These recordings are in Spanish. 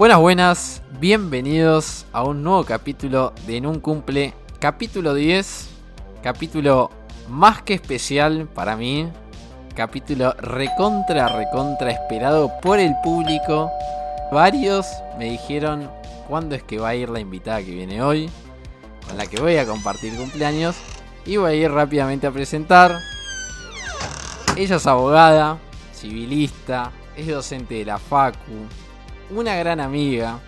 Buenas, buenas, bienvenidos a un nuevo capítulo de En un cumple, capítulo 10, capítulo más que especial para mí, capítulo recontra, recontra esperado por el público. Varios me dijeron cuándo es que va a ir la invitada que viene hoy, con la que voy a compartir cumpleaños, y voy a ir rápidamente a presentar. Ella es abogada, civilista, es docente de la Facu, una gran amiga.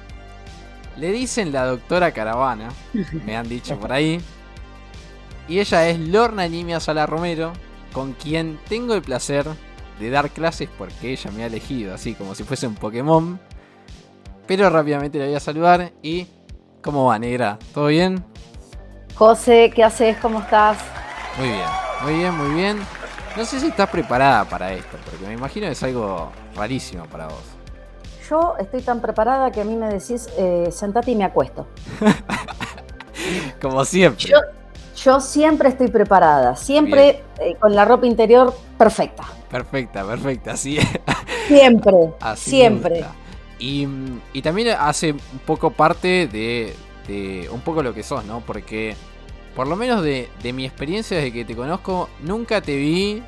Le dicen la doctora Caravana, me han dicho por ahí. Y ella es Lorna Nimia Sala Romero, con quien tengo el placer de dar clases porque ella me ha elegido, así como si fuese un Pokémon. Pero rápidamente la voy a saludar y... ¿Cómo va, negra? ¿Todo bien? José, ¿qué haces? ¿Cómo estás? Muy bien, muy bien, muy bien. No sé si estás preparada para esto, porque me imagino que es algo rarísimo para vos. Yo estoy tan preparada que a mí me decís, eh, sentate y me acuesto. Como siempre. Yo, yo siempre estoy preparada, siempre eh, con la ropa interior perfecta. Perfecta, perfecta, sí. Siempre, Así siempre. Y, y también hace un poco parte de, de un poco lo que sos, ¿no? Porque por lo menos de, de mi experiencia desde que te conozco, nunca te vi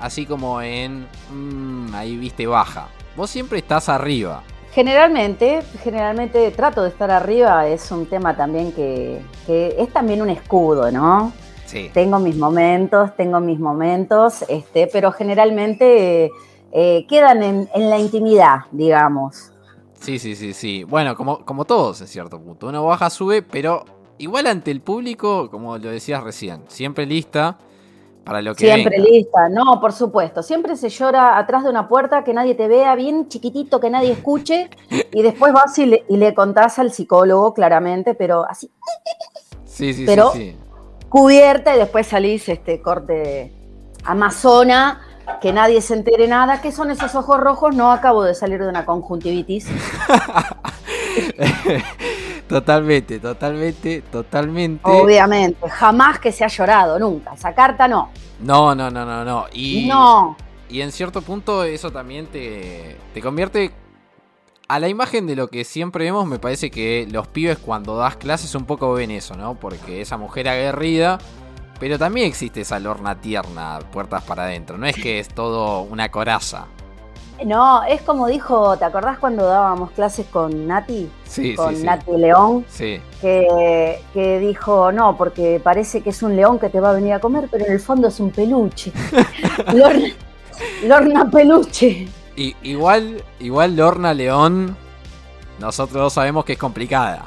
así como en... mm, ahí viste baja. Vos siempre estás arriba. Generalmente, generalmente trato de estar arriba, es un tema también que, que es también un escudo, ¿no? Sí. Tengo mis momentos, tengo mis momentos, este, pero generalmente eh, quedan en, en la intimidad, digamos. Sí, sí, sí, sí. Bueno, como, como todos en cierto punto. Uno baja, sube, pero igual ante el público, como lo decías recién, siempre lista para lo que Siempre venga. lista, no, por supuesto. Siempre se llora atrás de una puerta que nadie te vea, bien chiquitito, que nadie escuche, y después vas y le, y le contás al psicólogo, claramente, pero así, Sí, sí, pero- sí, sí. cubierta, y después salís este corte amazona, que nadie se entere nada. ¿Qué son esos ojos rojos? No acabo de salir de una conjuntivitis. totalmente, totalmente, totalmente. Obviamente, jamás que se ha llorado, nunca. Esa carta no. No, no, no, no, no. Y, No. y en cierto punto eso también te, te convierte a la imagen de lo que siempre vemos. Me parece que los pibes cuando das clases un poco ven eso, ¿no? Porque esa mujer aguerrida. Pero también existe esa lorna tierna, puertas para adentro. No es que es todo una coraza. No, es como dijo, ¿te acordás cuando dábamos clases con Nati? Sí, con sí, sí. Nati León, Sí. que, que dijo, no, porque parece que es un león que te va a venir a comer, pero en el fondo es un peluche. Lorna, Lorna peluche. Y, igual, igual Lorna León, nosotros dos sabemos que es complicada.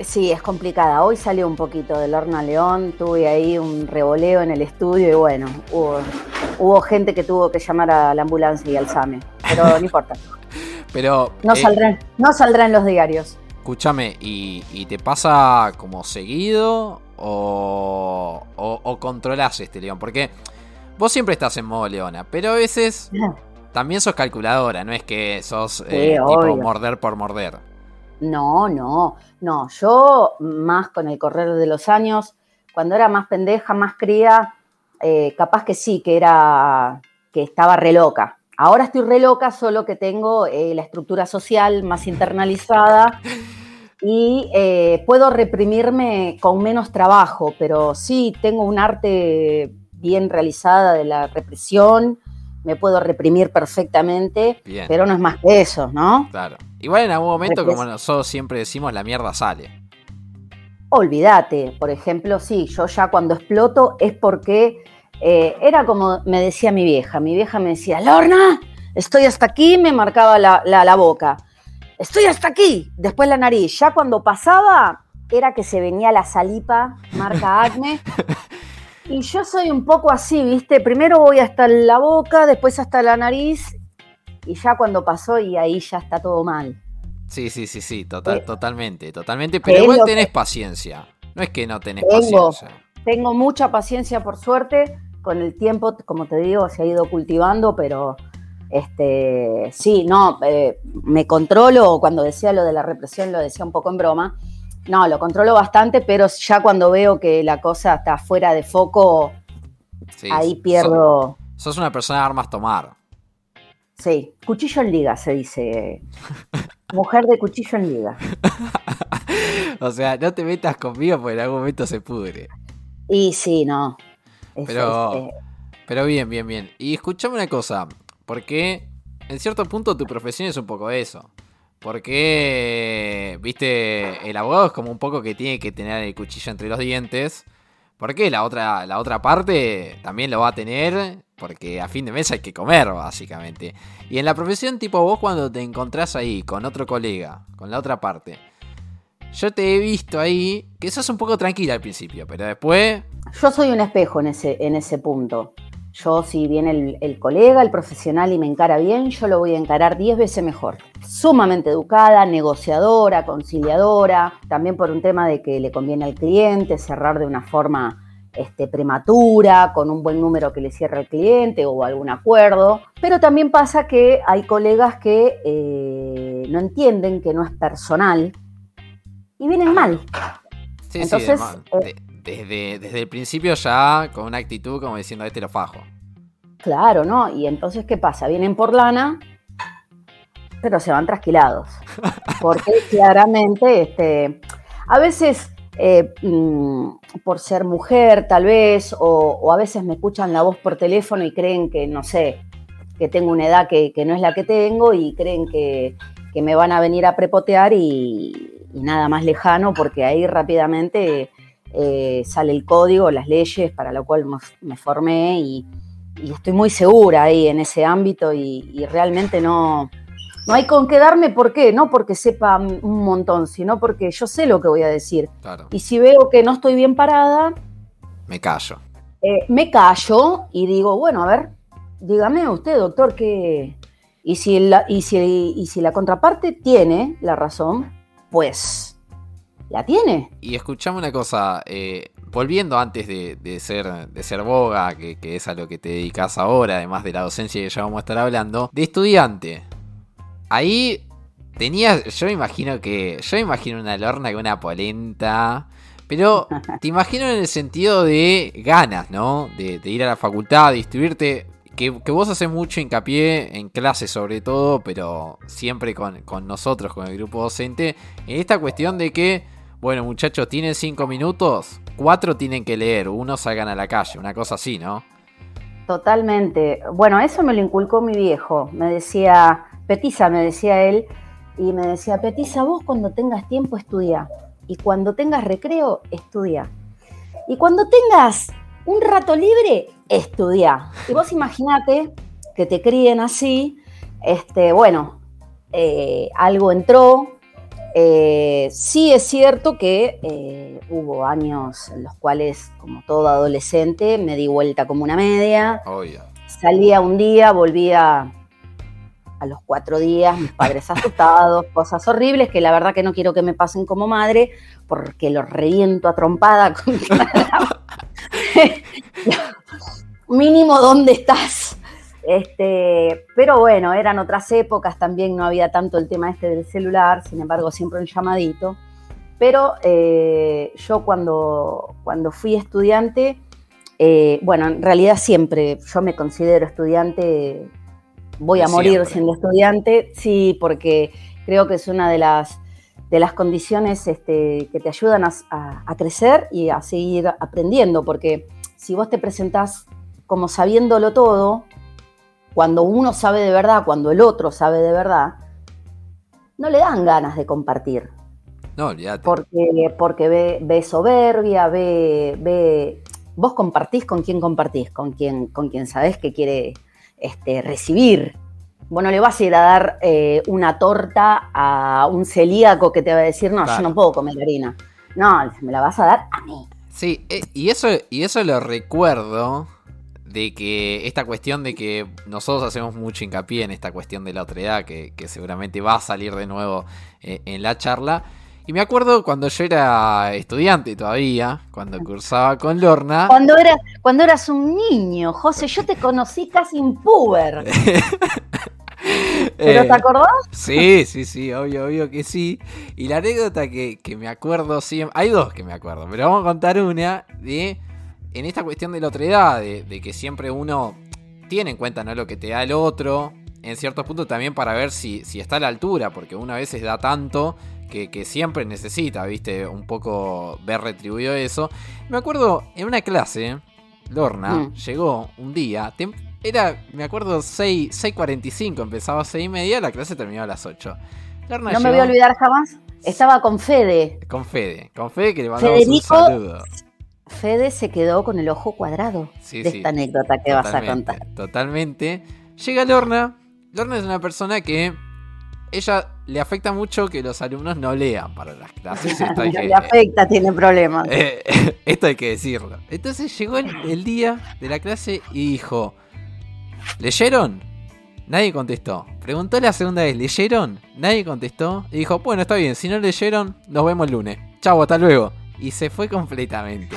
Sí, es complicada. Hoy salió un poquito de Lorna León, tuve ahí un revoleo en el estudio y bueno, hubo, hubo gente que tuvo que llamar a la ambulancia y al SAME, pero no importa, Pero no eh, saldrán, no saldrán los diarios. Escúchame, ¿y, y te pasa como seguido o, o, o controlás este león? Porque vos siempre estás en modo leona, pero a veces también sos calculadora, no es que sos eh, tipo obvio. morder por morder. No, no, no. Yo, más con el correr de los años, cuando era más pendeja, más cría, eh, capaz que sí, que era, que estaba re loca. Ahora estoy re loca, solo que tengo eh, la estructura social más internalizada y eh, puedo reprimirme con menos trabajo, pero sí tengo un arte bien realizada de la represión, me puedo reprimir perfectamente, Bien. pero no es más que eso, ¿no? Claro. Igual en algún momento, como nosotros siempre decimos, la mierda sale. Olvídate, por ejemplo, sí, yo ya cuando exploto es porque eh, era como me decía mi vieja, mi vieja me decía, Lorna, estoy hasta aquí, me marcaba la, la- la boca, estoy hasta aquí, después la nariz, ya cuando pasaba era que se venía la salipa, marca acne, y yo soy un poco así, viste, primero voy hasta la boca, después hasta la nariz, y ya cuando pasó y ahí ya está todo mal. Sí, sí, sí, sí, total, Eh, totalmente, totalmente. Pero igual tenés paciencia. No es que no tenés Tengo. paciencia. Tengo mucha paciencia, por suerte. Con el tiempo, como te digo, se ha ido cultivando, pero este, sí, no, eh, me controlo. Cuando decía lo de la represión, lo decía un poco en broma. No, lo controlo bastante, pero ya cuando veo que la cosa está fuera de foco, Sí, ahí sos- pierdo. Sos una persona de armas tomar. Sí, cuchillo en liga se dice Mujer de cuchillo en liga. o sea, no te metas conmigo porque en algún momento se pudre. Y sí, no. pero, este, pero bien, bien, bien. Y escuchame una cosa, porque en cierto punto tu profesión es un poco eso. Porque, viste, el abogado es como un poco que tiene que tener el cuchillo entre los dientes. Porque la otra, la otra parte también lo va a tener. Porque a fin de mes hay que comer, básicamente. Y en la profesión, tipo vos cuando te encontrás ahí con otro colega, con la otra parte. Yo te he visto ahí que sos un poco tranquila al principio, pero después... Yo soy un espejo en ese, en ese punto. Yo, si viene el, colega, el profesional y me encara bien, yo lo voy a encarar 10 veces mejor. Sumamente educada, negociadora, conciliadora, también por un tema de que le conviene al cliente cerrar de una forma este, prematura, con un buen número que le cierre al cliente o algún acuerdo. Pero también pasa que hay colegas que eh, no entienden que no es personal y vienen mal. Sí, Entonces, sí, desde, el principio ya con una actitud como diciendo, este lo fajo. Claro, ¿no? Y entonces, ¿qué pasa? Vienen por lana, pero se van trasquilados. Porque claramente, este, a veces, eh, mm, por ser mujer, tal vez, o, a veces me escuchan la voz por teléfono y creen que, no sé, que tengo una edad que, no es la que tengo y creen que, me van a venir a prepotear y, y, nada más lejano, porque ahí rápidamente eh, sale el código, las leyes para lo cual me formé y, estoy muy segura ahí en ese ámbito y, realmente no, no hay con qué darme por qué, no porque sepa un montón, sino porque yo sé lo que voy a decir. Y si veo que no estoy bien parada, me callo. Eh, me callo y digo, bueno, a ver, dígame usted, doctor, que... Y si, la, y, si, y si la contraparte tiene la razón, pues la tiene. Y escuchame una cosa, eh, volviendo antes de, ser, de ser boga, que, es a lo que te dedicas ahora, además de la docencia que ya vamos a estar hablando, de estudiante. Ahí tenías, yo me imagino que, yo me imagino una lorna con una polenta. Pero te imagino en el sentido de ganas, ¿no? De, ir a la facultad, de instruirte. Que, que, vos haces mucho hincapié en clases sobre todo, pero siempre con, con nosotros, con el grupo docente, en esta cuestión de que bueno, muchachos, tienen cinco minutos, cuatro tienen que leer, uno salgan a la calle, una cosa así, ¿no? Totalmente. Bueno, eso me lo inculcó mi viejo. Me decía, Petiza, me decía él, y me decía, Petiza, vos cuando tengas tiempo estudia. Y cuando tengas recreo, estudia. Y cuando tengas un rato libre, estudia. Y vos imaginate que te críen así, este, bueno, eh, algo entró, eh, sí es cierto que eh, hubo años en los cuales, como todo adolescente, me di vuelta como una media. Salía un día, volvía a los cuatro días, mis padres asustados, cosas horribles que la verdad que no quiero que me pasen como madre, porque los reviento a trompada Mínimo, ¿dónde estás? Este, pero bueno, eran otras épocas, también no había tanto el tema este del celular, sin embargo siempre un llamadito. Pero eh, yo cuando, cuando fui estudiante, eh, bueno, en realidad siempre yo me considero estudiante, voy a morir siendo estudiante, sí, porque creo que es una de las, de las condiciones este, que te ayudan a, a crecer y a seguir aprendiendo, porque si vos te presentás como sabiéndolo todo, cuando uno sabe de verdad, cuando el otro sabe de verdad, no le dan ganas de compartir. No, olvídate. Porque, porque ve, ve, soberbia, ve, ve. Vos compartís con quién compartís, con quién, con quien sabés que quiere este, recibir. Bueno, le vas a ir a dar eh, una torta a un celíaco que te va a decir, no, yo no puedo comer harina. No, me la vas a dar a mí. Sí, eh, y, eso, y eso lo recuerdo de que esta cuestión de que nosotros hacemos mucho hincapié en esta cuestión de la otredad, que, que seguramente va a salir de nuevo eh, en la charla. Y me acuerdo cuando yo era estudiante todavía, cuando cursaba con Lorna. Cuando, era, cuando eras un niño, José, yo te conocí casi en puber. ¿Pero te eh, acordás? Sí, sí, sí, obvio, obvio que sí. Y la anécdota que, que me acuerdo siempre. Hay dos que me acuerdo, pero vamos a contar una de en esta cuestión de la otra edad, de, que siempre uno tiene en cuenta ¿no? lo que te da el otro, en ciertos puntos también para ver si, si está a la altura, porque una vez da tanto que, que, siempre necesita, viste, un poco ver retribuido eso. Me acuerdo en una clase, Lorna Mm. llegó un día, era, me acuerdo, 6, 6.45, empezaba a 6 y media, la clase terminaba a las 8. Lorna No me voy a olvidar jamás. Estaba con Fede. con Fede, con Fede que le mandamos Federico. un saludo. Fede se quedó con el ojo cuadrado Sí, de sí. esta anécdota que vas a contar. Totalmente. Llega Lorna. Lorna es una persona que ella le afecta mucho que los alumnos no lean para las clases. Esto hay No que, le afecta, tiene problemas. eh, esto hay que decirlo. Entonces llegó el, el día de la clase y dijo: ¿Leyeron? Nadie contestó. Preguntó la segunda vez: ¿leyeron? Nadie contestó. Y dijo: Bueno, está bien, si no leyeron, nos vemos el lunes. Chau, hasta luego. Y se fue completamente.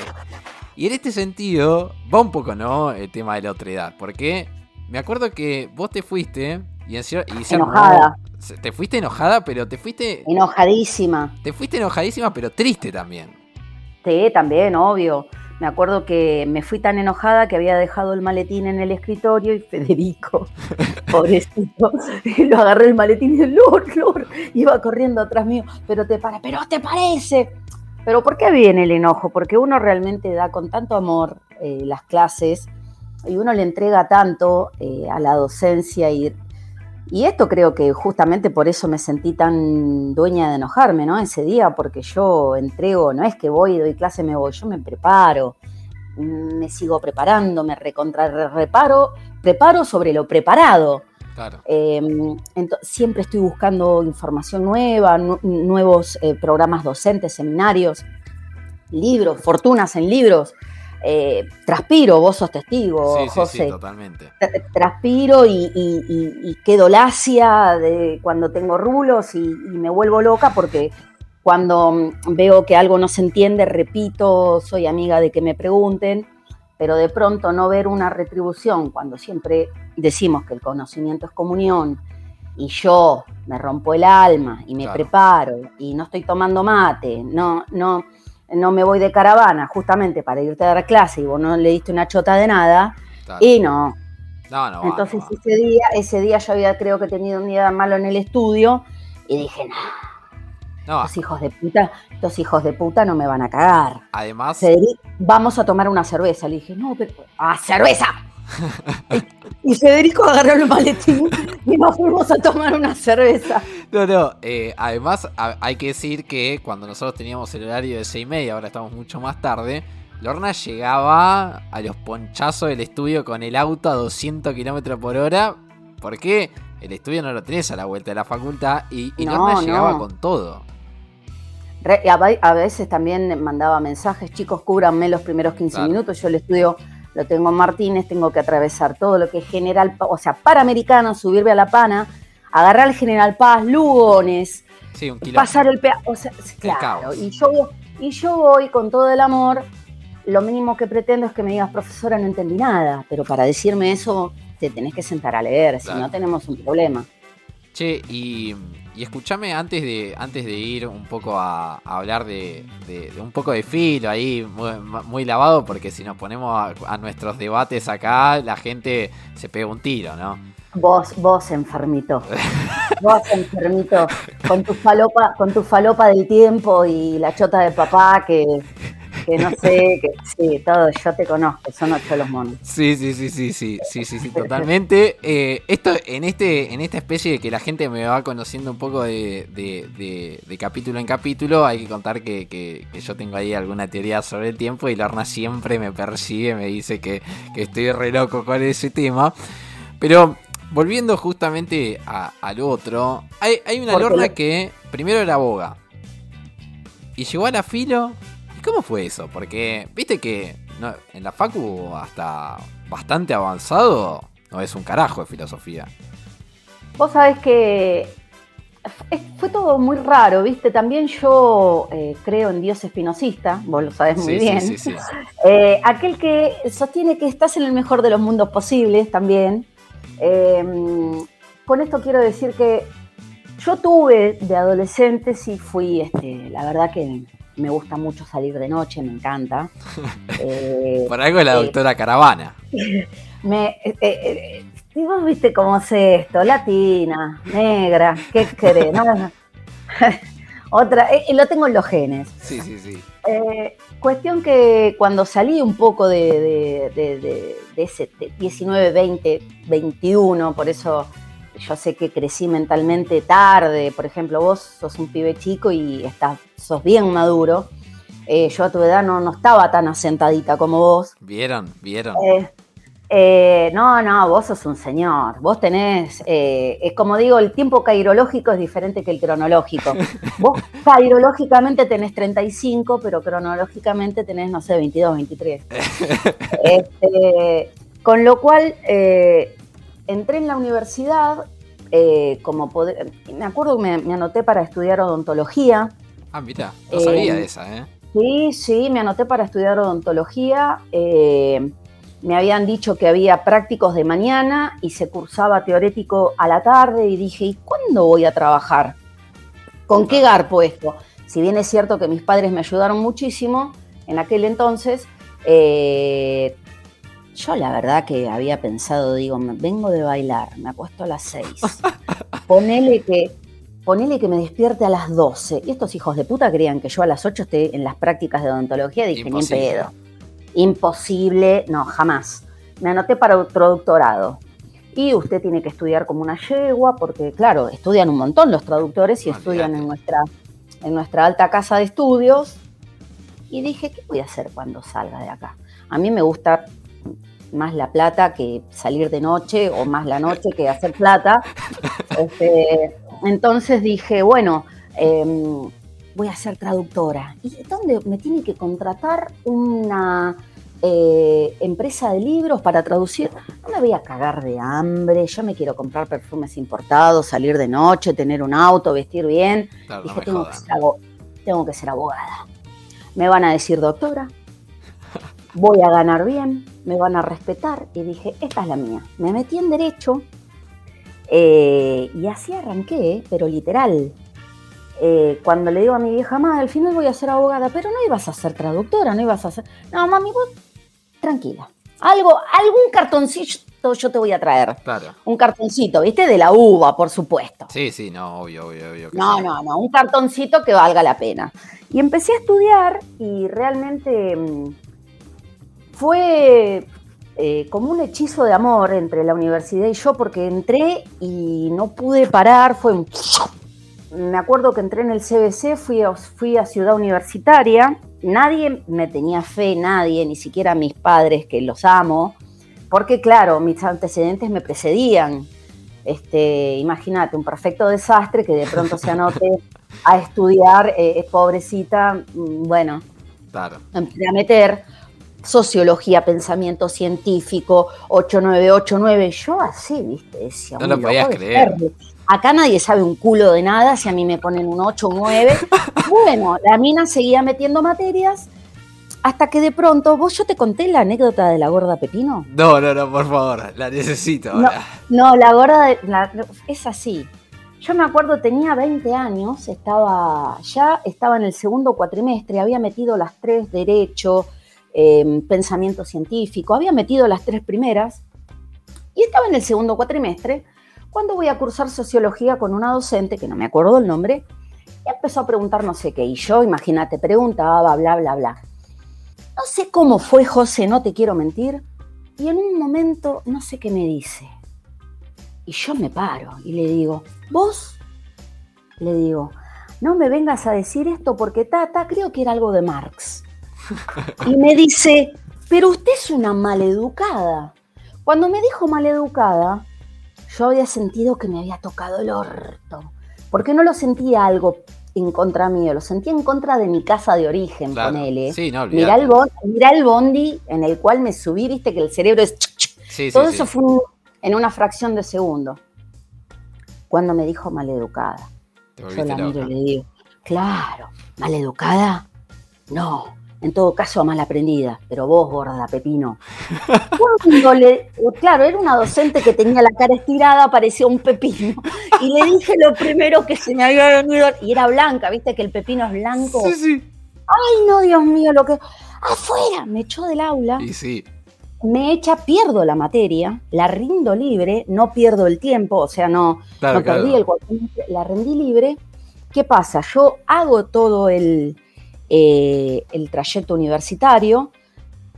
Y en este sentido, va un poco, ¿no? El tema de la otra edad. Porque me acuerdo que vos te fuiste y, en cier- y se Enojada. Te fuiste enojada, pero te fuiste. Enojadísima. Te fuiste enojadísima, pero triste también. Sí, también, obvio. Me acuerdo que me fui tan enojada que había dejado el maletín en el escritorio y Federico, pobrecito, lo agarré el maletín y dice, Lord, Lord, iba corriendo atrás mío, pero te para, pero te parece. Pero ¿por qué viene el enojo? Porque uno realmente da con tanto amor eh, las clases y uno le entrega tanto eh, a la docencia y, y esto creo que justamente por eso me sentí tan dueña de enojarme, ¿no? Ese día, porque yo entrego, no es que voy doy clase me voy, yo me preparo, me sigo preparando, me recontra reparo, preparo sobre lo preparado. Claro. Eh, ento- siempre estoy buscando información nueva, nu- nuevos eh, programas docentes, seminarios, libros, fortunas en libros. Eh, transpiro, vos sos testigo, sí, José sí, totalmente. transpiro y, y- y- y quedo lacia de cuando tengo rulos y, y me vuelvo loca porque cuando mm, veo que algo no se entiende, repito, soy amiga de que me pregunten, pero de pronto no ver una retribución cuando siempre decimos que el conocimiento es comunión y yo me rompo el alma y me Claro. preparo y no estoy tomando mate, no, no, no me voy de caravana justamente para irte a dar clase y vos no le diste una chota de nada, Claro. y no, No, no. entonces no ese día, ese día yo había creo que tenido un día malo en el estudio y dije, no, No estos hijos de puta, estos hijos de puta no me van a cagar. Además, vamos a tomar una cerveza. Le dije, no, pero. ¡Ah, cerveza! y Federico agarró el maletín y nos fuimos a tomar una cerveza. no, no. eh, además, a- hay que decir que cuando nosotros teníamos el horario de 6 y media, ahora estamos mucho más tarde. Lorna llegaba a los ponchazos del estudio con el auto a 200 kilómetros por hora. Porque el estudio no lo tenés a la vuelta de la facultad. Y, y No, Lorna llegaba no. con todo. A, ve- a veces también mandaba mensajes, chicos, cúbranme los primeros 15 Claro. minutos. Yo el estudio lo tengo en Martínez, tengo que atravesar todo lo que es General Paz, o sea, Panamericano, subirme a La Pana, agarrar el General Paz, Lugones, Sí, un kilómetro. pasar el peaje, o sea, claro, y yo, y yo voy con todo el amor, lo mínimo que pretendo es que me digas, profesora, no entendí nada, pero para decirme eso te tenés que sentar a leer, si no tenemos un problema. Che, y, y escúchame antes de, antes de ir un poco a, a hablar de, de- de un poco de filo ahí, muy, muy lavado, porque si nos ponemos a, a nuestros debates acá, la gente se pega un tiro, ¿no? Vos, vos enfermito. Vos enfermito. Con tu falopa, con tu falopa del tiempo y la chota de papá que, que no sé, que sí, todo, yo te conozco, son ocho los monos. Sí, sí, sí, sí, sí, sí, sí, sí, totalmente. Eh, esto, en este, en esta especie de que la gente me va conociendo un poco de, de- de- de capítulo en capítulo, hay que contar que, que- que yo tengo ahí alguna teoría sobre el tiempo y Lorna siempre me persigue, me dice que, que estoy re loco con ese tema. Pero volviendo justamente a- al otro, hay, hay una Lorna lo- que primero era boga y llegó a la filo. ¿Y cómo fue eso? Porque viste que no, en la Facu hasta bastante avanzado no es un carajo de filosofía. Vos sabés que fue todo muy raro, ¿viste? También yo eh, creo en Dios espinosista, vos lo sabés muy Sí, bien. sí, sí, sí. Eh, aquel que sostiene que estás en el mejor de los mundos posibles también. Eh, con esto quiero decir que yo tuve de adolescente, sí fui, este, la verdad que me gusta mucho salir de noche, me encanta. Eh, Por algo es la eh, doctora Caravana. me, eh, Y vos viste cómo es esto, latina, negra, ¿qué querés? Otra, eh, lo tengo en los genes. Sí, sí, sí. Cuestión que cuando salí un poco de, de, ese 19, 20, 21, por eso yo sé que crecí mentalmente tarde, por ejemplo, vos sos un pibe chico y estás, sos bien maduro. Eh, yo a tu edad no, no estaba tan asentadita como vos. Vieron, vieron. Eh, no, no, vos sos un señor. Vos tenés, eh, es como digo, el tiempo cairológico es diferente que el cronológico. vos cairológicamente tenés 35, pero cronológicamente tenés, no sé, 22, 23. Este, con lo cual, eh, entré en la universidad, como poder, me acuerdo que me, anoté para estudiar odontología. Ah, mira, no sabía de esa, ¿eh? Sí, sí, me anoté para estudiar odontología. Eh, me habían dicho que había prácticos de mañana y se cursaba teorético a la tarde y dije, ¿y cuándo voy a trabajar? ¿Con qué garpo esto? Si bien es cierto que mis padres me ayudaron muchísimo en aquel entonces, eh, yo la verdad que había pensado, digo, vengo de bailar, me acuesto a las seis. Ponele que, ponele que me despierte a las 12. Y estos hijos de puta creían que yo a las 8 esté en las prácticas de odontología, dije, ni en pedo imposible, no, jamás. Me anoté para otro doctorado. Y usted tiene que estudiar como una yegua, porque claro, estudian un montón los traductores y estudian en nuestra, en nuestra alta casa de estudios. Y dije, ¿qué voy a hacer cuando salga de acá? A mí me gusta más la plata que salir de noche o más la noche que hacer plata. Este, entonces dije, bueno, em, voy a ser traductora. ¿Y dónde me tiene que contratar una eh, empresa de libros para traducir? No me voy a cagar de hambre, yo me quiero comprar perfumes importados, salir de noche, tener un auto, vestir bien. Dije, tengo, que ser, tengo que ser abogada. Me van a decir doctora, voy a ganar bien, me van a respetar. Y dije, esta es la mía. Me metí en derecho eh, y así arranqué, pero literal. Eh, cuando le digo a mi vieja, mamá, al final voy a ser abogada, pero no ibas a ser traductora, no ibas a ser... No, mami, vos tranquila. Algo, algún cartoncito yo te voy a traer. Claro. Un cartoncito, ¿viste? De la uva, por supuesto. Sí, sí, no, obvio, obvio, obvio. No, no, no, un cartoncito que valga la pena. Y empecé a estudiar y realmente mm, fue eh, como un hechizo de amor entre la universidad y yo, porque entré y no pude parar, fue un me acuerdo que entré en el CBC, fui a, fui a Ciudad Universitaria, nadie me tenía fe, nadie, ni siquiera mis padres, que los amo, porque claro, mis antecedentes me precedían. Este, imagínate, un perfecto desastre que de pronto se anote a estudiar, eh, pobrecita, mm, bueno, claro. empecé a meter sociología, pensamiento científico, 8989, yo así, viste, decía, no lo podías creer. Acá nadie sabe un culo de nada, si a mí me ponen un 8 o 9. bueno, la mina seguía metiendo materias hasta que de pronto, vos yo te conté la anécdota de la gorda Pepino. No, no, no, por favor, la necesito. No, la gorda es así. Yo me acuerdo, tenía 20 años, estaba ya estaba en el segundo cuatrimestre, había metido las tres, derecho, em, pensamiento científico, había metido las tres primeras y estaba en el segundo cuatrimestre cuando voy a cursar sociología con una docente, que no me acuerdo el nombre, y empezó a preguntar no sé qué. Y yo, imagínate, preguntaba, bla, bla, bla. No sé cómo fue, José, no te quiero mentir. Y en un momento, no sé qué me dice. Y yo me paro y le digo, vos, le digo, no me vengas a decir esto porque Tata, creo que era algo de Marx. Y me dice, pero usted es una maleducada. Cuando me dijo maleducada, yo había sentido que me había tocado el orto. Porque no lo sentía algo en contra mío, lo sentía en contra de mi casa de origen, con ponele. Sí, no, mirá, el bondi, el bondi en el cual me subí, viste que el cerebro es... Todo eso fue en una fracción de segundo. Cuando me dijo maleducada. Yo la miro y le digo, claro, maleducada. No, en todo caso mal aprendida, pero vos, gorda, Pepino. claro, era una docente que tenía la cara estirada, parecía un pepino. Y le dije lo primero que se me había venido, y era blanca, viste que el pepino es blanco. Sí, sí. Ay, no, Dios mío, lo que. ¡Afuera! Me echó del aula. Y sí. me echa, pierdo la materia, la rindo libre, no pierdo el tiempo, o sea, no, no perdí el la rendí libre. ¿Qué pasa? Yo hago todo el, eh, el trayecto universitario.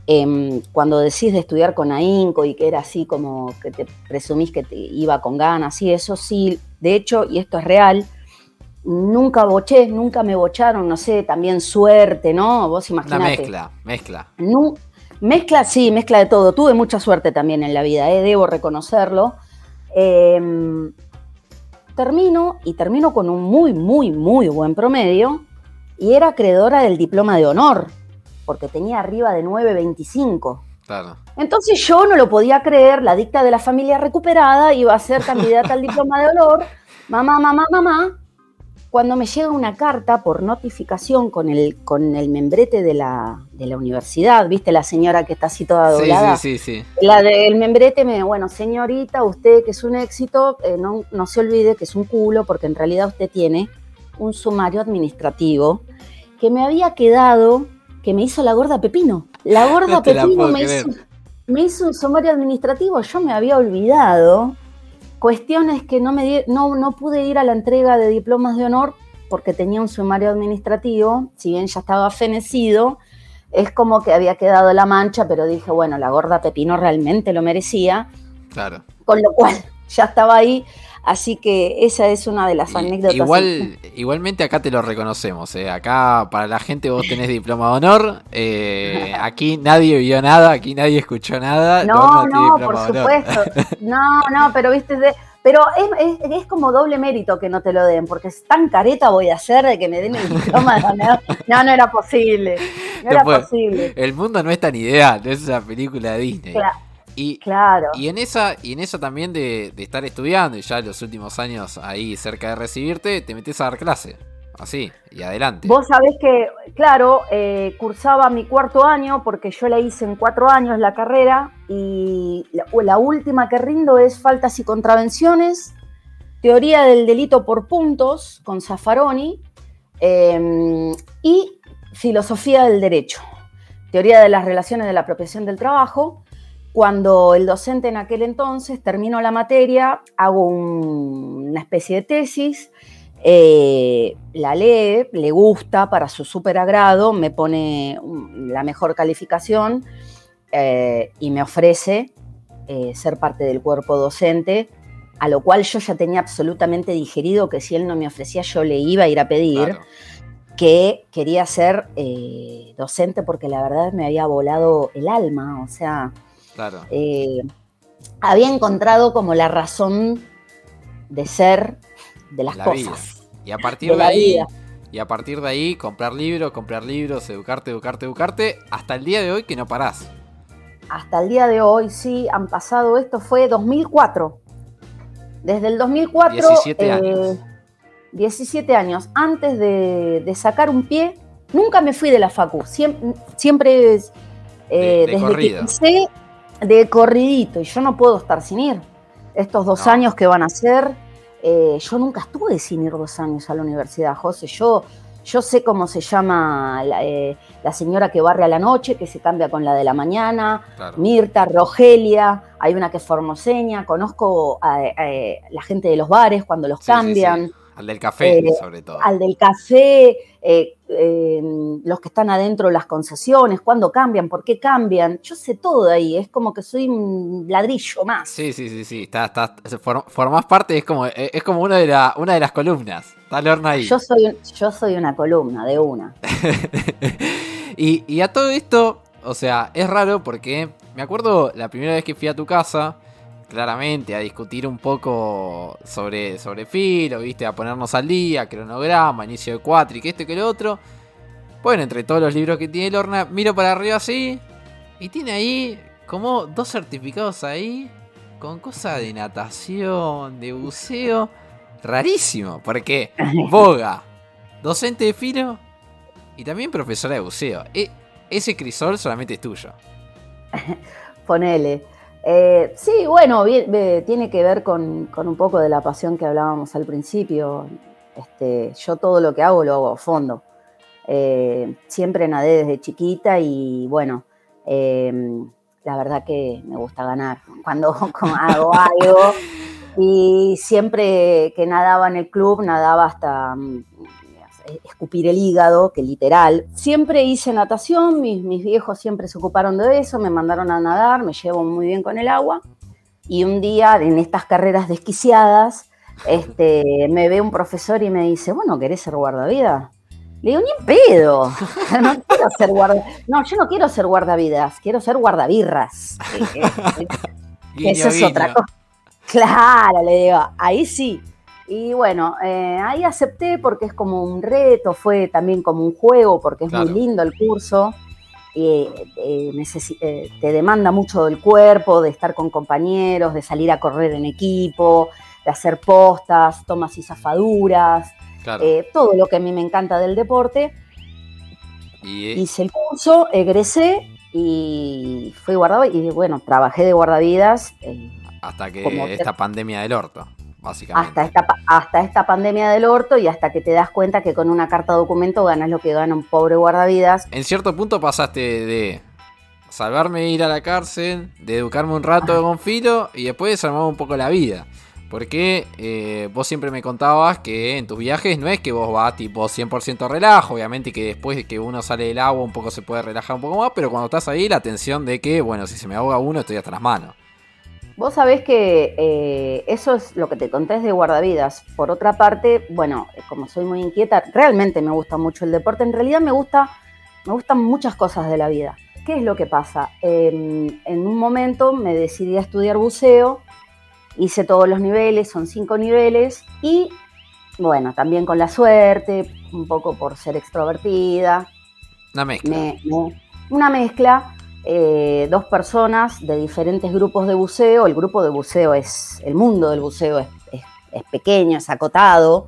Em, cuando decís de estudiar con AINCO y que era así como que te presumís que te iba con ganas y eso, sí, de hecho, y esto es real, nunca boché, nunca me bocharon, no sé, también suerte, ¿no? Vos imaginate. La mezcla, mezcla. mezcla, sí, mezcla de todo. Tuve mucha suerte también en la vida, ¿eh? debo reconocerlo. Em, termino y termino con un muy, muy, muy buen promedio y era acreedora del diploma de honor, porque tenía arriba de 9.25. Claro. Entonces yo no lo podía creer, la dicta de la familia recuperada iba a ser candidata al diploma de honor, mamá, mamá, mamá, cuando me llega una carta por notificación con el, con el membrete de la, de la universidad, ¿viste? La señora que está así toda doblada. Sí, sí, sí. La del membrete me, bueno, señorita, usted que es un éxito, eh, no, no se olvide que es un culo, porque en realidad usted tiene un sumario administrativo que me había quedado, que me hizo la gorda Pepino. La gorda Pepino me hizo, me hizo un sumario administrativo, yo me había olvidado Cuestiones que no, me no, no pude ir a la entrega de diplomas de honor porque tenía un sumario administrativo, si bien ya estaba fenecido, es como que había quedado la mancha, pero dije, bueno, la gorda Pepino realmente lo merecía. Claro. Con lo cual ya estaba ahí Así que esa es una de las anécdotas. Igual, igualmente acá te lo reconocemos. ¿eh? Acá para la gente vos tenés diploma de honor. Eh, aquí nadie vio nada, aquí nadie escuchó nada. No, no, por supuesto. No, no, pero viste, pero es, es, como doble mérito que no te lo den, porque es tan careta voy a hacer de que me den el diploma de honor. No, no era posible. No era posible. El mundo no es tan ideal, no es esa película de Disney. Claro. Y, claro. y en esa, y en esa también de, estar estudiando y ya los últimos años ahí cerca de recibirte, te metes a dar clase. Así, y adelante. Vos sabés que, claro, eh, cursaba mi cuarto año porque yo la hice en cuatro años la carrera y la, última que rindo es faltas y contravenciones, teoría del delito por puntos con Zaffaroni em, y filosofía del derecho, teoría de las relaciones de la apropiación del trabajo cuando el docente en aquel entonces termino la materia, hago una especie de tesis, eh, la lee, le gusta para su súper agrado, me pone la mejor calificación eh, y me ofrece eh, ser parte del cuerpo docente, a lo cual yo ya tenía absolutamente digerido que si él no me ofrecía yo le iba a ir a pedir. que quería ser docente porque la verdad me había volado el alma, o sea, Claro. Eh, había encontrado como la razón de ser de las cosas. Y a partir de, ahí. Y a partir de ahí, comprar libros, comprar libros, educarte, educarte, educarte, hasta el día de hoy que no parás. Hasta el día de hoy, sí, han pasado, esto fue 2004. Desde el 2004... 17 eh, años. 17 años. Antes de, sacar un pie, nunca me fui de la facu. Siempre, siempre eh, desde que empecé, de corridito y yo no puedo estar sin ir. Estos dos años que van a ser, eh, yo nunca estuve sin ir dos años a la universidad, José. Yo, yo sé cómo se llama eh, la, señora que barre a la noche, que se cambia con la de la mañana, Mirta, Rogelia, hay una que es formoseña, conozco a, la gente de los bares cuando los cambian. Al del café, eh, sobre todo. Al del café, eh, los que están adentro las concesiones, cuándo cambian, por qué cambian. Yo sé todo ahí, es como que soy un ladrillo más. Sí, sí, sí, sí. Está, está, formás parte, es como, eh, es como una, de la, una de las columnas. Está el ahí. Yo soy, yo soy una columna, de una. y, y a todo esto, o sea, es raro porque me acuerdo la primera vez que fui a tu casa claramente a discutir un poco sobre, sobre filo, ¿viste? A ponernos al día, cronograma, inicio de cuatro y que esto y que lo otro. Bueno, entre todos los libros que tiene Lorna, miro para arriba así y tiene ahí como dos certificados ahí con cosas de natación, de buceo. Rarísimo, porque Boga, docente de filo y también profesora de buceo. E, ese crisol solamente es tuyo. Ponele. Eh, sí, bueno, tiene que ver con, un poco de la pasión que hablábamos al principio. Este, yo todo lo que hago lo hago a fondo. Eh, siempre nadé desde chiquita y bueno, em, la verdad que me gusta ganar. Cuando hago algo, y siempre que nadaba en el club, nadaba hasta mm, escupir el hígado, que literal. Siempre hice natación, mis, mis viejos siempre se ocuparon de eso, me mandaron a nadar, me llevo muy bien con el agua. Y un día, en estas carreras desquiciadas, este, me ve un profesor y me dice, bueno, ¿querés ser guardavidas? Le digo, ni en pedo. No quiero ser guarda... No, yo no quiero ser guardavidas, quiero ser guardabirras. Eso es otra cosa. Claro, le digo, ahí sí. Y bueno, eh, ahí acepté porque es como un reto, fue también como un juego, porque es muy lindo el curso. Eh, eh, te demanda mucho del cuerpo, de estar con compañeros, de salir a correr en equipo, de hacer postas, tomas y zafaduras, todo lo que a mí me encanta del deporte. Hice el curso, egresé y fui guardado y bueno, trabajé de guardavidas. hasta que esta pandemia del orto. Hasta esta, hasta esta pandemia del orto y hasta que te das cuenta que con una carta documento ganas lo que gana un pobre guardavidas. En cierto punto pasaste de salvarme de ir a la cárcel, de educarme un rato con filo y después desarmar un poco la vida. Porque eh, vos siempre me contabas que en tus viajes no es que vos vas tipo 100% relajo, obviamente que después de que uno sale del agua un poco se puede relajar un poco más, pero cuando estás ahí la tensión de que, bueno, si se me ahoga uno estoy hasta las manos. Vos sabés que eh, eso es lo que te conté de guardavidas. Por otra parte, bueno, como soy muy inquieta, realmente me gusta mucho el deporte. En realidad me gusta, me gustan muchas cosas de la vida. ¿Qué es lo que pasa? Em, en un momento me decidí a estudiar buceo, hice todos los niveles, son cinco niveles, y bueno, también con la suerte, un poco por ser extrovertida. Una mezcla. una mezcla eh, dos personas de diferentes grupos de buceo. El grupo de buceo es, el mundo del buceo es, pequeño, es acotado.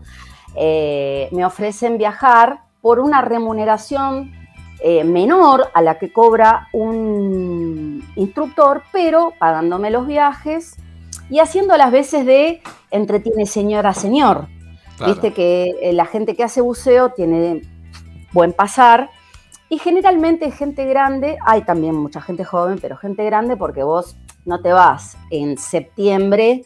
Eh, me ofrecen viajar por una remuneración eh, menor a la que cobra un instructor, pero pagándome los viajes y haciendo las veces de entretiene señora señor. Viste que la gente que hace buceo tiene buen pasar y generalmente gente grande, hay también mucha gente joven, pero gente grande porque vos no te vas en septiembre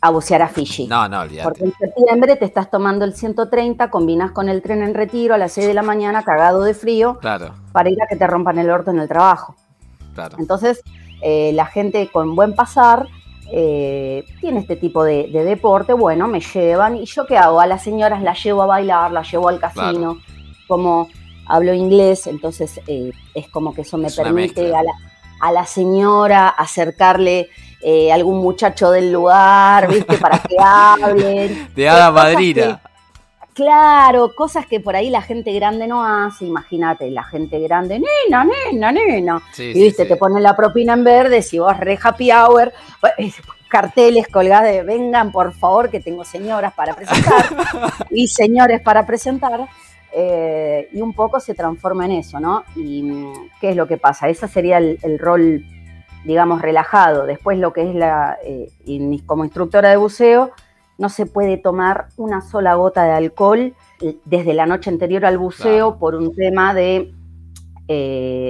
a bucear a Fiji. No, no, olvídate. Porque en septiembre te estás tomando el 130, combinas con el tren en retiro a las 6 de la mañana, cagado de frío, claro. para ir a que te rompan el orto en el trabajo. Claro. Entonces, eh, la gente con buen pasar eh, tiene este tipo de, deporte, bueno, me llevan, ¿y yo qué hago? A las señoras las llevo a bailar, las llevo al casino, como hablo inglés, entonces eh, es como que eso me permite a la, a la, señora acercarle eh, algún muchacho del lugar, ¿viste? Para que hablen. De hada madrina. claro, cosas que por ahí la gente grande no hace, imagínate, la gente grande, nena, nena, nena. y viste, te ponen la propina en verde, si vos re happy hour, pues, carteles colgados de vengan por favor que tengo señoras para presentar y señores para presentar. Eh, y un poco se transforma en eso, ¿no? ¿Y qué es lo que pasa? Ese sería el, rol, digamos, relajado. Después lo que es la, eh, como instructora de buceo, no se puede tomar una sola gota de alcohol eh, desde la noche anterior al buceo por un tema de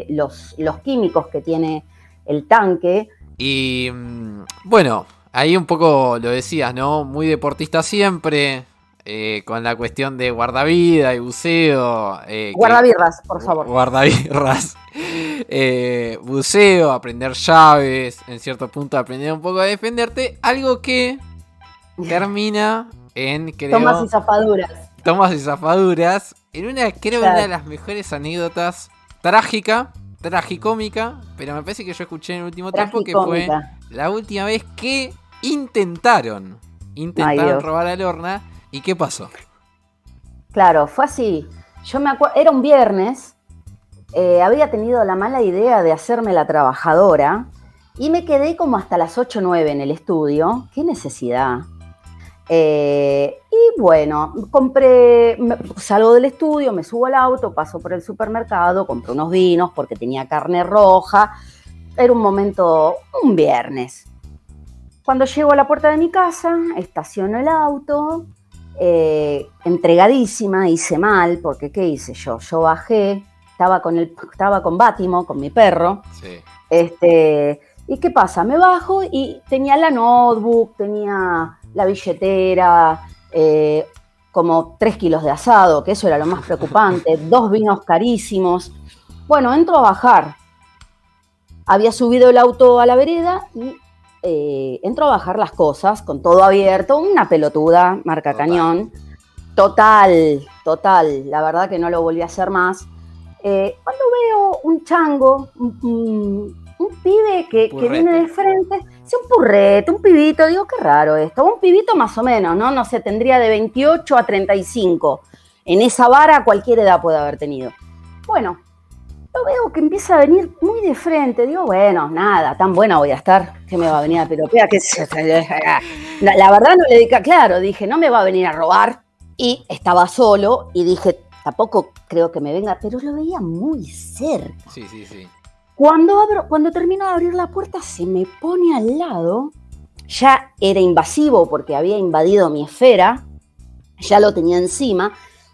los, los químicos que tiene el tanque. Y mm, bueno, ahí un poco lo decías, ¿no? Muy deportista siempre, eh, con la cuestión de guardavida y buceo. Eh, Guardabirras, por favor. Guardabirras. Eh, buceo, aprender llaves, en cierto punto aprender un poco a defenderte. Algo que termina en, Tomas y zafaduras. Tomas y zafaduras. En una, creo, una de las mejores anécdotas trágica, tragicómica, pero me parece que yo escuché en el último tiempo que fue la última vez que intentaron, intentaron robar a Lorna ¿Y qué pasó? Claro, fue así. Yo me acuerdo, era un viernes, eh, había tenido la mala idea de hacerme la trabajadora y me quedé como hasta las 8 o 9 en el estudio. ¿Qué necesidad? Eh, y bueno, compré, salgo del estudio, me subo al auto, paso por el supermercado, compro unos vinos porque tenía carne roja. Era un momento, un viernes. Cuando llego a la puerta de mi casa, estaciono el auto, eh, entregadísima, hice mal, porque ¿qué hice yo? Yo bajé, estaba con, el, estaba con Bátimo, con mi perro, Este, ¿Y qué pasa? Me bajo y tenía la notebook, tenía la billetera, eh, como tres kilos de asado, que eso era lo más preocupante, dos vinos carísimos. Bueno, entro a bajar. Había subido el auto a la vereda y eh, entro a bajar las cosas con todo abierto, una pelotuda, marca cañón. Total, total. La verdad que no lo volví a hacer más. Eh, cuando veo un chango, un, pibe que, viene de frente, es un purrete, un pibito, digo, qué raro esto, un pibito más o menos, ¿no? No sé, tendría de 28 a 35. En esa vara cualquier edad puede haber tenido. Bueno, lo veo que empieza a venir muy de frente. Digo, bueno, nada, tan buena voy a estar que me va a venir a pelopea. Que la, la verdad no le dije, claro, dije, no me va a venir a robar. Y estaba solo y dije, tampoco creo que me venga, pero lo veía muy cerca. Sí, sí, sí. Cuando, abro, cuando termino de abrir la puerta, se me pone al lado. Ya era invasivo porque había invadido mi esfera. Ya lo tenía encima.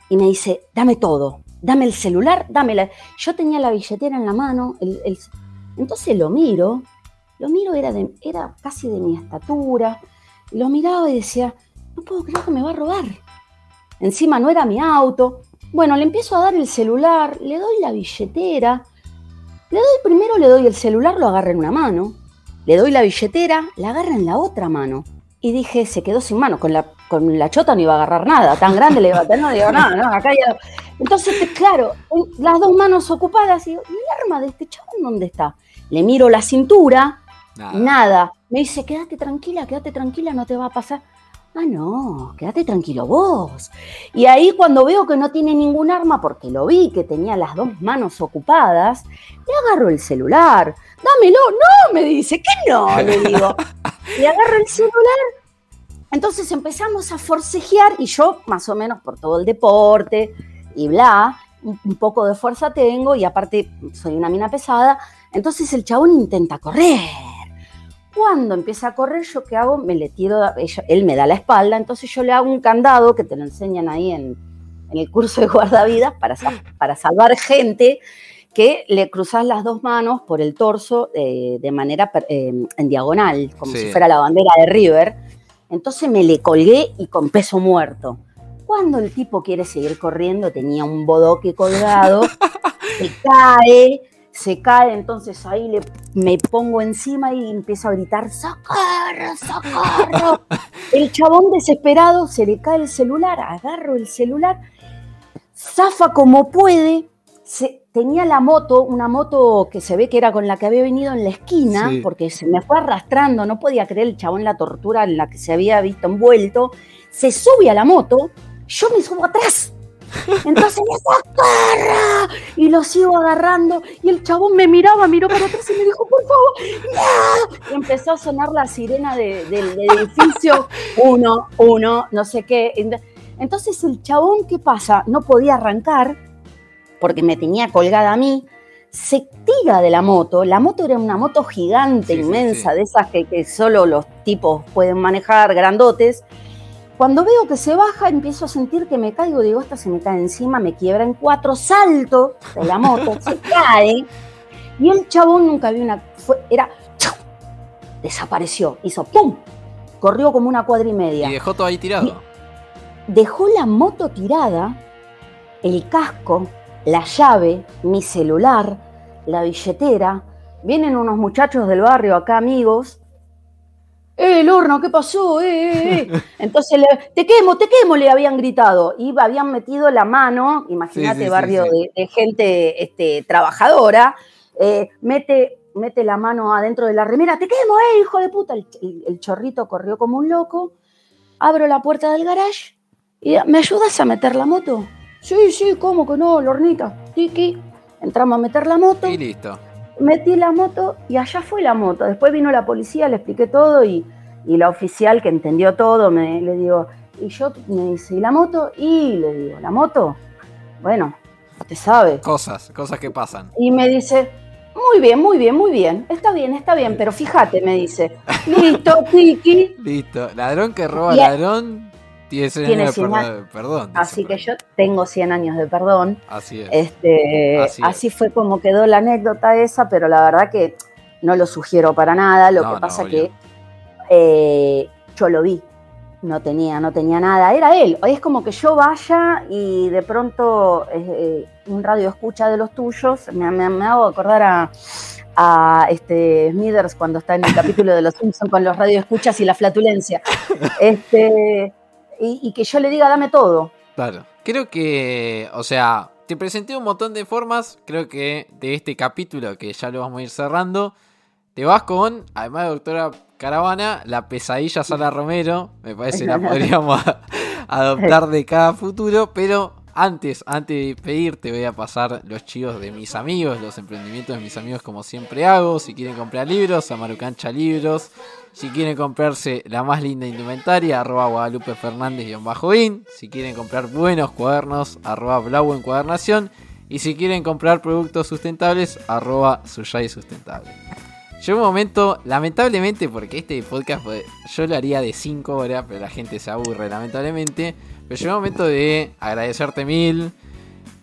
Y me dice, dame todo. Dame el celular, dame la... Yo tenía la billetera en la mano. Entonces lo miro. Lo miro, era, de, era casi de mi estatura. Lo miraba y decía, no puedo creer que me va a robar. Encima no era mi auto. Bueno, le empiezo a dar el celular, le doy la billetera. Le doy primero, le doy el celular, lo agarra en una mano. Le doy la billetera, la agarra en la otra mano. Y dije, se quedó sin mano. Con la, con la chota no iba a agarrar nada. Tan grande le iba a tener, no digo nada, no, acá ya. Entonces, claro, las dos manos ocupadas. Y digo, ¿y el arma de este chabón dónde está? Le miro la cintura, nada. nada. Me dice, quédate tranquila, quédate tranquila, no te va a pasar. Ah, no, quédate tranquilo vos. Y ahí cuando veo que no tiene ningún arma, porque lo vi que tenía las dos manos ocupadas, le agarro el celular. Dámelo, no, me dice, ¿qué no? Le digo. Le agarro el celular. Entonces empezamos a forcejear y yo, más o menos por todo el deporte y bla, un poco de fuerza tengo y aparte soy una mina pesada. Entonces el chabón intenta correr cuando empieza a correr, ¿yo qué hago? Me le tiro, él me da la espalda, entonces yo le hago un candado que te lo enseñan ahí en, el curso de guardavidas para, para salvar gente, que le cruzas las dos manos por el torso eh, de manera eh, en diagonal, como si fuera la bandera de River. Entonces me le colgué y con peso muerto. Cuando el tipo quiere seguir corriendo, tenía un bodoque colgado, se cae, se cae, entonces ahí le, me pongo encima y empiezo a gritar, ¡socorro, socorro! el chabón desesperado se le cae el celular, agarro el celular, zafa como puede, se, tenía la moto, una moto que se ve que era con la que había venido en la esquina, porque se me fue arrastrando, no podía creer el chabón la tortura en la que se había visto envuelto, se sube a la moto, yo me subo atrás, entonces me socorro y lo sigo agarrando y el chabón me miraba, miró para atrás y me dijo, por favor, Y empezó a sonar la sirena del edificio, uno, uno, no sé qué. Entonces el chabón, ¿qué pasa? No podía arrancar porque me tenía colgada a mí. Se tira de la moto. La moto era una moto gigante, inmensa, de esas que, que solo los tipos pueden manejar, grandotes cuando veo que se baja, empiezo a sentir que me caigo, digo, esta se me cae encima, me quiebra en cuatro, salto de la moto, se cae. Y el chabón nunca vi una. Fue, era. Desapareció, hizo ¡pum! Corrió como una cuadra y media. Y dejó todo ahí tirado. dejó la moto tirada, el casco, la llave, mi celular, la billetera. Vienen unos muchachos del barrio acá, amigos, ¡Eh, el horno, qué pasó! ¡Eh, eh, eh! Entonces, te quemo, te quemo, le habían gritado. Y habían metido la mano, imagínate, barrio De, gente este, trabajadora, eh, mete, mete la mano adentro de la remera, te quemo, ¡eh, hijo de puta! El, chorrito corrió como un loco. Abro la puerta del garage y ¿me ayudas a meter la moto? Sí, sí, ¿cómo que no, Lornita? Tiki. Entramos a meter la moto. Y listo metí la moto y allá fue la moto. Después vino la policía, le expliqué todo y, la oficial que entendió todo me le digo, y yo me dice, ¿y la moto? Y le digo, ¿la moto? Bueno, te sabe. Cosas, cosas que pasan. Y me dice, muy bien, muy bien, muy bien. Está bien, está bien, pero fíjate, me dice. Listo, Tiki. Listo. Ladrón que roba ladrón tiene 100 años de perdón. Así que yo tengo 100 años de perdón. Así es. Este, así, fue como quedó la anécdota esa, pero la verdad que no lo sugiero para nada, lo que pasa que eh, yo lo vi, no tenía, no tenía nada, era él. Es como que yo vaya y de pronto eh, un radio escucha de los tuyos, me, me, hago acordar a, a este Smithers cuando está en el capítulo de Los Simpsons con los radioescuchas y la flatulencia. Este, y, que yo le diga, dame todo. Claro. Creo que, o sea, te presenté un montón de formas. Creo que de este capítulo, que ya lo vamos a ir cerrando, te vas con, además de doctora Caravana, la pesadilla Sala Romero. Me parece que la podríamos adoptar de cada futuro, pero antes, antes de pedirte, voy a pasar los chivos de mis amigos, los emprendimientos de mis amigos, como siempre hago. Si quieren comprar libros, a Marucancha Libros. Si quieren comprarse la más linda indumentaria, arroba Guadalupe Fernández-in. Si quieren comprar buenos cuadernos, arroba Blau Encuadernación. Y si quieren comprar productos sustentables, arroba Suyay Sustentable. Llegó un momento, lamentablemente, porque este podcast yo lo haría de 5 horas, pero la gente se aburre, lamentablemente. Pero llegó el momento de agradecerte mil.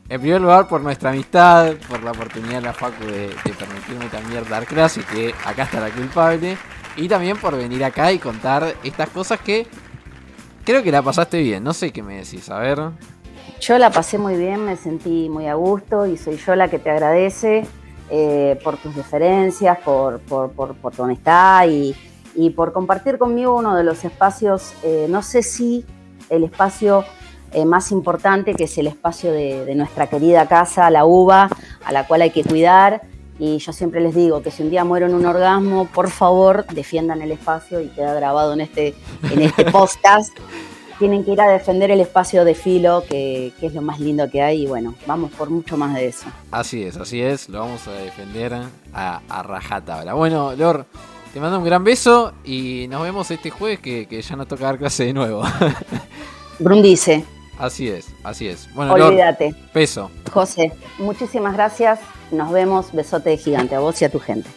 En primer lugar, por nuestra amistad, por la oportunidad de la Facu de, permitirme también dar clase, que acá está la culpable. Y también por venir acá y contar estas cosas que creo que la pasaste bien. No sé qué me decís, a ver. Yo la pasé muy bien, me sentí muy a gusto y soy yo la que te agradece eh, por tus referencias, por, por, tu honestad y, por compartir conmigo uno de los espacios, eh, no sé si el espacio eh, más importante, que es el espacio de, nuestra querida casa, la uva, a la cual hay que cuidar. Y yo siempre les digo que si un día muero en un orgasmo, por favor, defiendan el espacio y queda grabado en este, en este podcast. Tienen que ir a defender el espacio de filo, que, es lo más lindo que hay. Y bueno, vamos por mucho más de eso. Así es, así es. Lo vamos a defender a, a rajatabla. Bueno, Lor, te mando un gran beso y nos vemos este jueves que, ya nos toca dar clase de nuevo. Brundice. Así es, así es. Bueno, Olvídate. Lord, beso. José, muchísimas gracias. Nos vemos. Besote de gigante a vos y a tu gente.